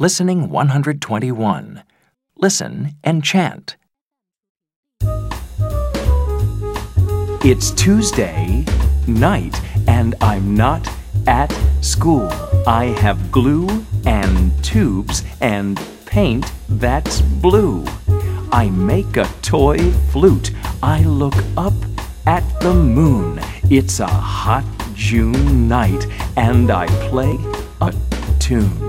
Listening 121. Listen and chant. It's Tuesday night and I'm not at school. I have glue and tubes and paint that's blue. I make a toy flute. I look up at the moon. It's a hot June night and I play a tune.